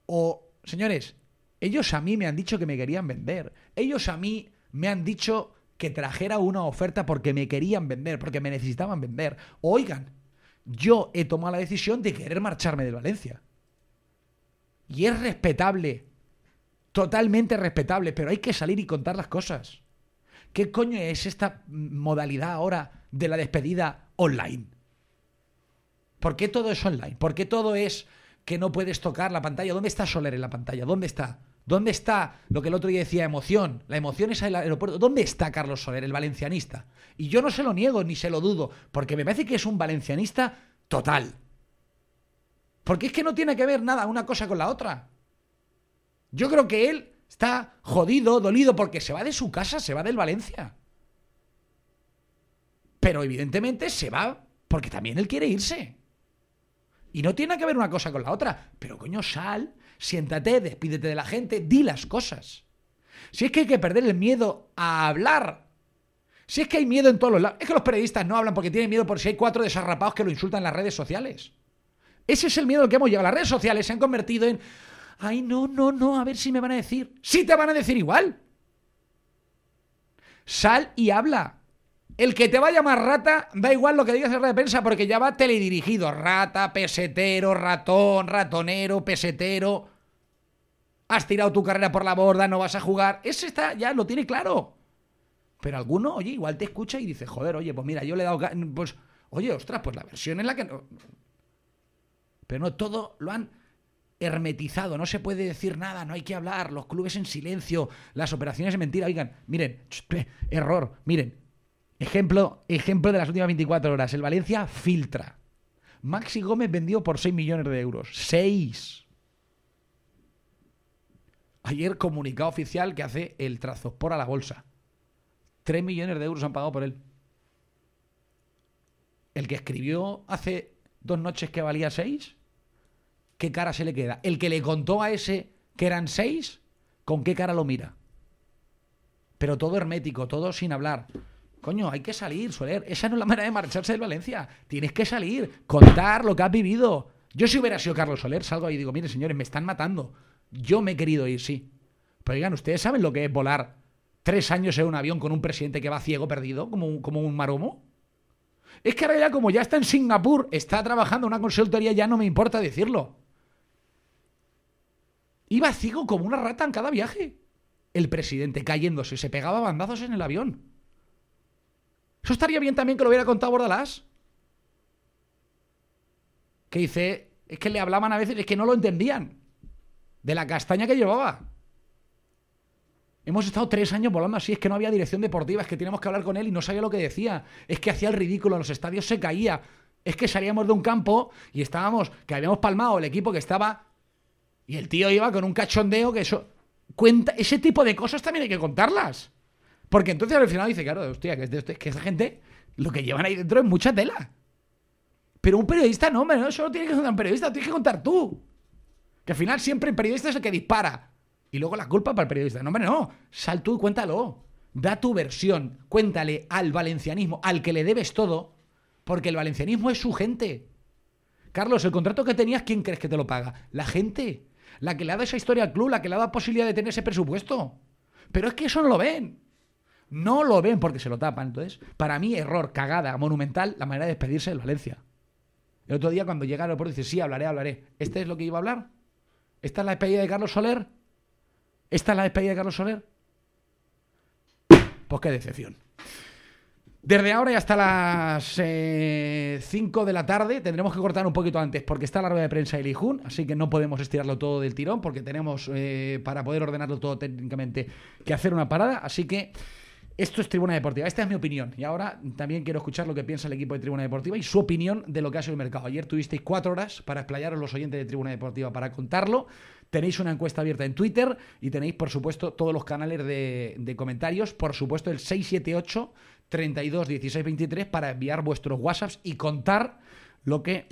O, señores, ellos a mí me han dicho que me querían vender. Ellos a mí me han dicho que trajera una oferta porque me querían vender, porque me necesitaban vender. Oigan, yo he tomado la decisión de querer marcharme de Valencia. Y es respetable, totalmente respetable, pero hay que salir y contar las cosas. ¿Qué coño es esta modalidad ahora de la despedida online? ¿Por qué todo es online? ¿Por qué todo es que no puedes tocar la pantalla? ¿Dónde está Soler en la pantalla? ¿Dónde está? ¿Dónde está lo que el otro día decía emoción? La emoción es el aeropuerto. ¿Dónde está Carlos Soler, el valencianista? Y yo no se lo niego ni se lo dudo, porque me parece que es un valencianista total. Porque es que no tiene que ver nada una cosa con la otra. Yo creo que él está jodido, dolido, porque se va de su casa, se va del Valencia. Pero evidentemente se va porque también él quiere irse. Y no tiene que ver una cosa con la otra. Pero coño, sal, siéntate, despídete de la gente, di las cosas. Si es que hay que perder el miedo a hablar. Si es que hay miedo en todos los lados. Es que los periodistas no hablan porque tienen miedo por si hay cuatro desarrapados que lo insultan en las redes sociales. Ese es el miedo al que hemos llegado. Las redes sociales se han convertido en. Ay, no, no, no, a ver si me van a decir. Sí te van a decir igual. Sal y habla. El que te va a llamar rata, da igual lo que digas en de prensa porque ya va teledirigido. Rata, pesetero, ratón, ratonero, pesetero. Has tirado tu carrera por la borda, no vas a jugar. Ese está, ya lo tiene claro. Pero alguno, oye, igual te escucha y dice, joder, oye, pues mira, yo le he dado. Pues, oye, ostras, pues la versión en la que. no- Pero no, todo lo han hermetizado, no se puede decir nada, no hay que hablar, los clubes en silencio, las operaciones en mentira. Oigan, miren, error, miren. Ejemplo, ejemplo de las últimas 24 horas. El Valencia filtra. Maxi Gómez vendido por 6 millones de euros. 6. Ayer comunicado oficial que hace el Trazospor a la bolsa. 3 millones de euros han pagado por él. El que escribió hace dos noches que valía 6, ¿qué cara se le queda? El que le contó a ese que eran 6, ¿con qué cara lo mira? Pero todo hermético, todo sin hablar. Coño, hay que salir, Soler. Esa no es la manera de marcharse del Valencia. Tienes que salir, contar lo que has vivido. Yo si hubiera sido Carlos Soler, salgo ahí y digo, miren señores, me están matando. Yo me he querido ir, sí. Pero oigan, ¿ustedes saben lo que es volar tres años en un avión con un presidente que va ciego perdido, como un, como un maromo? Es que ahora ya como ya está en Singapur, está trabajando en una consultoría, ya no me importa decirlo. Iba ciego como una rata en cada viaje. El presidente cayéndose, se pegaba bandazos en el avión. Eso estaría bien también que lo hubiera contado Bordalás. Que dice, es que le hablaban a veces, es que no lo entendían. De la castaña que llevaba. Hemos estado tres años volando así, es que no había dirección deportiva, es que teníamos que hablar con él y no sabía lo que decía. Es que hacía el ridículo, los estadios se caía. Es que salíamos de un campo y estábamos, que habíamos palmado el equipo que estaba. Y el tío iba con un cachondeo que eso. Cuenta, ese tipo de cosas también hay que contarlas. Porque entonces al final dice, claro, hostia, que, es de esto- que esa gente lo que llevan ahí dentro es mucha tela. Pero un periodista no, hombre, no, eso no tiene que contar un periodista, lo tienes que contar tú. Que al final siempre el periodista es el que dispara. Y luego la culpa para el periodista. No, hombre, no. Sal tú y cuéntalo. Da tu versión. Cuéntale al valencianismo, al que le debes todo, porque el valencianismo es su gente. Carlos, el contrato que tenías, ¿quién crees que te lo paga? La gente. La que le ha dado esa historia al club, la que le ha dado posibilidad de tener ese presupuesto. Pero es que eso no lo ven. No lo ven porque se lo tapan. Entonces, para mí, error, cagada, monumental, la manera de despedirse del Valencia. El otro día, cuando llega al aeropuerto, dice: Sí, hablaré, hablaré. ¿Este es lo que iba a hablar? ¿Esta es la despedida de Carlos Soler? ¿Esta es la despedida de Carlos Soler? Pues qué decepción. Desde ahora y hasta las 5 de la tarde tendremos que cortar un poquito antes porque está la rueda de prensa de Lijun, así que no podemos estirarlo todo del tirón porque tenemos, eh, para poder ordenarlo todo técnicamente, que hacer una parada. Así que Esto es Tribuna Deportiva. Esta es mi opinión. Y ahora también quiero escuchar lo que piensa el equipo de Tribuna Deportiva y su opinión de lo que ha sido el mercado. Ayer tuvisteis cuatro horas para explayaros los oyentes de Tribuna Deportiva para contarlo. Tenéis una encuesta abierta en Twitter y tenéis, por supuesto, todos los canales de, comentarios. Por supuesto, el 678 32 16 23 para enviar vuestros WhatsApps y contar lo que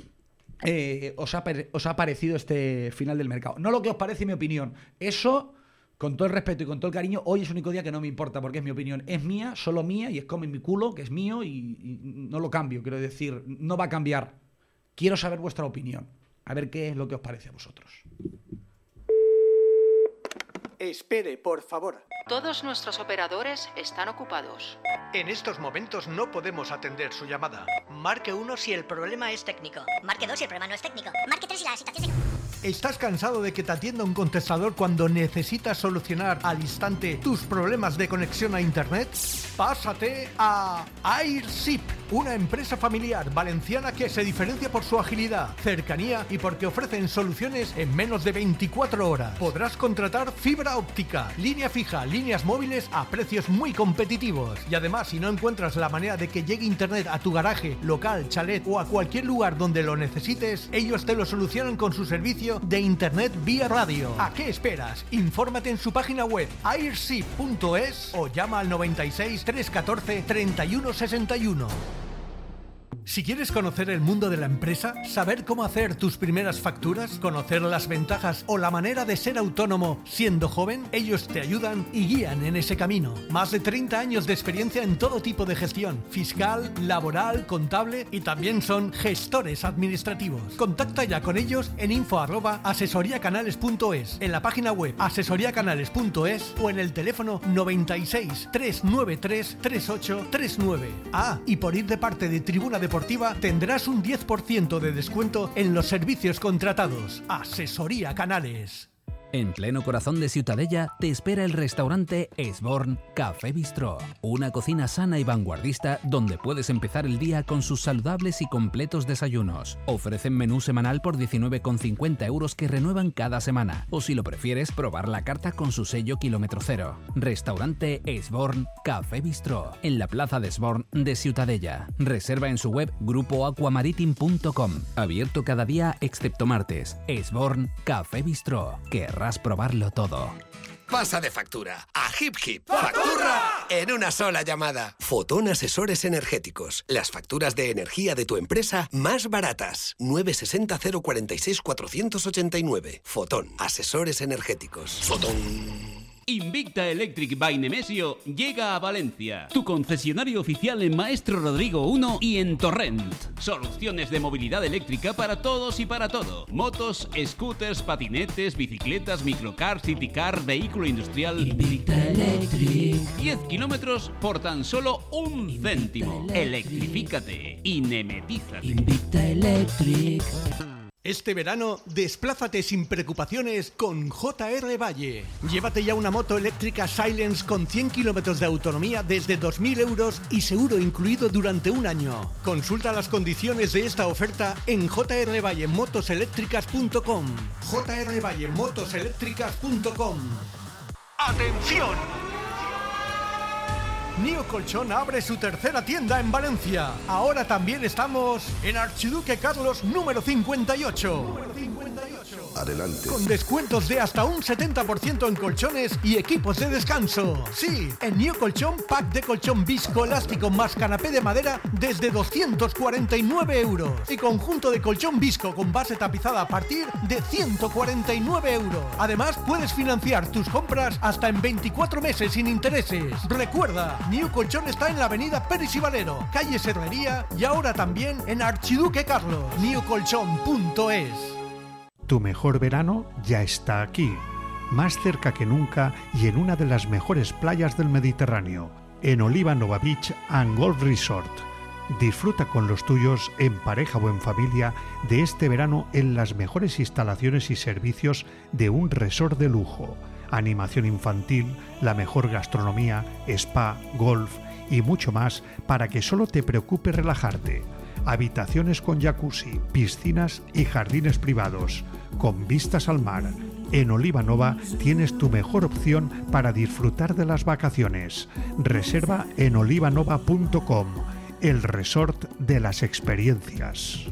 eh, os, ha, os ha parecido este final del mercado. No lo que os parece mi opinión. Eso con todo el respeto y con todo el cariño, hoy es el único día que no me importa porque es mi opinión. Es mía, solo mía y es como en mi culo, que es mío y, no lo cambio. Quiero decir, no va a cambiar. Quiero saber vuestra opinión. A ver qué es lo que os parece a vosotros. Espere, por favor. Todos nuestros operadores están ocupados. En estos momentos no podemos atender su llamada. Marque uno si el problema es técnico. Marque dos si el problema no es técnico. Marque tres si la situación es... ¿Estás cansado de que te atienda un contestador cuando necesitas solucionar al instante tus problemas de conexión a Internet? Pásate a AirShip, una empresa familiar valenciana que se diferencia por su agilidad, cercanía y porque ofrecen soluciones en menos de 24 horas. Podrás contratar fibra óptica, línea fija, líneas móviles a precios muy competitivos. Y además, si no encuentras la manera de que llegue Internet a tu garaje, local, chalet o a cualquier lugar donde lo necesites, ellos te lo solucionan con su servicio de Internet vía radio. ¿A qué esperas? Infórmate en su página web airship.es o llama al 96 314 3161. Si quieres conocer el mundo de la empresa, saber cómo hacer tus primeras facturas, conocer las ventajas o la manera de ser autónomo siendo joven, ellos te ayudan y guían en ese camino. Más de 30 años de experiencia en todo tipo de gestión, fiscal, laboral, contable y también son gestores administrativos. Contacta ya con ellos en info en la página web asesoriacanales.es o en el teléfono 96 393 3839. Ah, y por ir de parte de Tribuna Deportiva tendrás un 10% de descuento en los servicios contratados. Asesoría Canales. En pleno corazón de Ciutadella te espera el restaurante Esborn Café Bistró, una cocina sana y vanguardista donde puedes empezar el día con sus saludables y completos desayunos. Ofrecen menú semanal por 19,50 euros que renuevan cada semana, o si lo prefieres, probar la carta con su sello kilómetro cero. Restaurante Esborn Café Bistró, en la plaza de Esborn de Ciutadella. Reserva en su web grupoaquamaritim.com, abierto cada día excepto martes. Esborn Café Bistró, que querrás probarlo todo. Pasa de factura a Hip Hip. ¡Factura! En una sola llamada. Fotón Asesores Energéticos. Las facturas de energía de tu empresa más baratas. 960 046 489. Fotón. Asesores Energéticos. Fotón. Invicta Electric by Nemesio llega a Valencia, tu concesionario oficial en Maestro Rodrigo 1 y en Torrent. Soluciones de movilidad eléctrica para todos y para todo. Motos, scooters, patinetes, bicicletas, microcar, citycar, vehículo industrial. Invicta Electric. 10 kilómetros por tan solo un céntimo. Electrifícate y nemetízate. Invicta Electric. Este verano, desplázate sin preocupaciones con JR Valle. Llévate ya una moto eléctrica Silence con 100 kilómetros de autonomía desde 2.000 euros y seguro incluido durante un año. Consulta las condiciones de esta oferta en jrvallemotoseléctricas.com. jrvallemotoseléctricas.com. ¡Atención! Nio Colchón abre su tercera tienda en Valencia. Ahora también estamos en Archiduque Carlos número 58. Adelante. Con descuentos de hasta un 70% en colchones y equipos de descanso. Sí, en New Colchón, pack de colchón viscoelástico más canapé de madera desde 249 euros. Y conjunto de colchón visco con base tapizada a partir de 149 euros. Además, puedes financiar tus compras hasta en 24 meses sin intereses. Recuerda, New Colchón está en la avenida Pérez y Valero, calle Serrería y ahora también en Archiduque Carlos. newcolchón.es Tu mejor verano ya está aquí, más cerca que nunca y en una de las mejores playas del Mediterráneo, en Oliva Nova Beach and Golf Resort. Disfruta con los tuyos, en pareja o en familia, de este verano en las mejores instalaciones y servicios de un resort de lujo animación infantil, la mejor gastronomía, spa, golf y mucho más para que solo te preocupe relajarte. Habitaciones con jacuzzi, piscinas y jardines privados, con vistas al mar, En Olivanova tienes tu mejor opción para disfrutar de las vacaciones. Reserva en olivanova.com, el resort de las experiencias.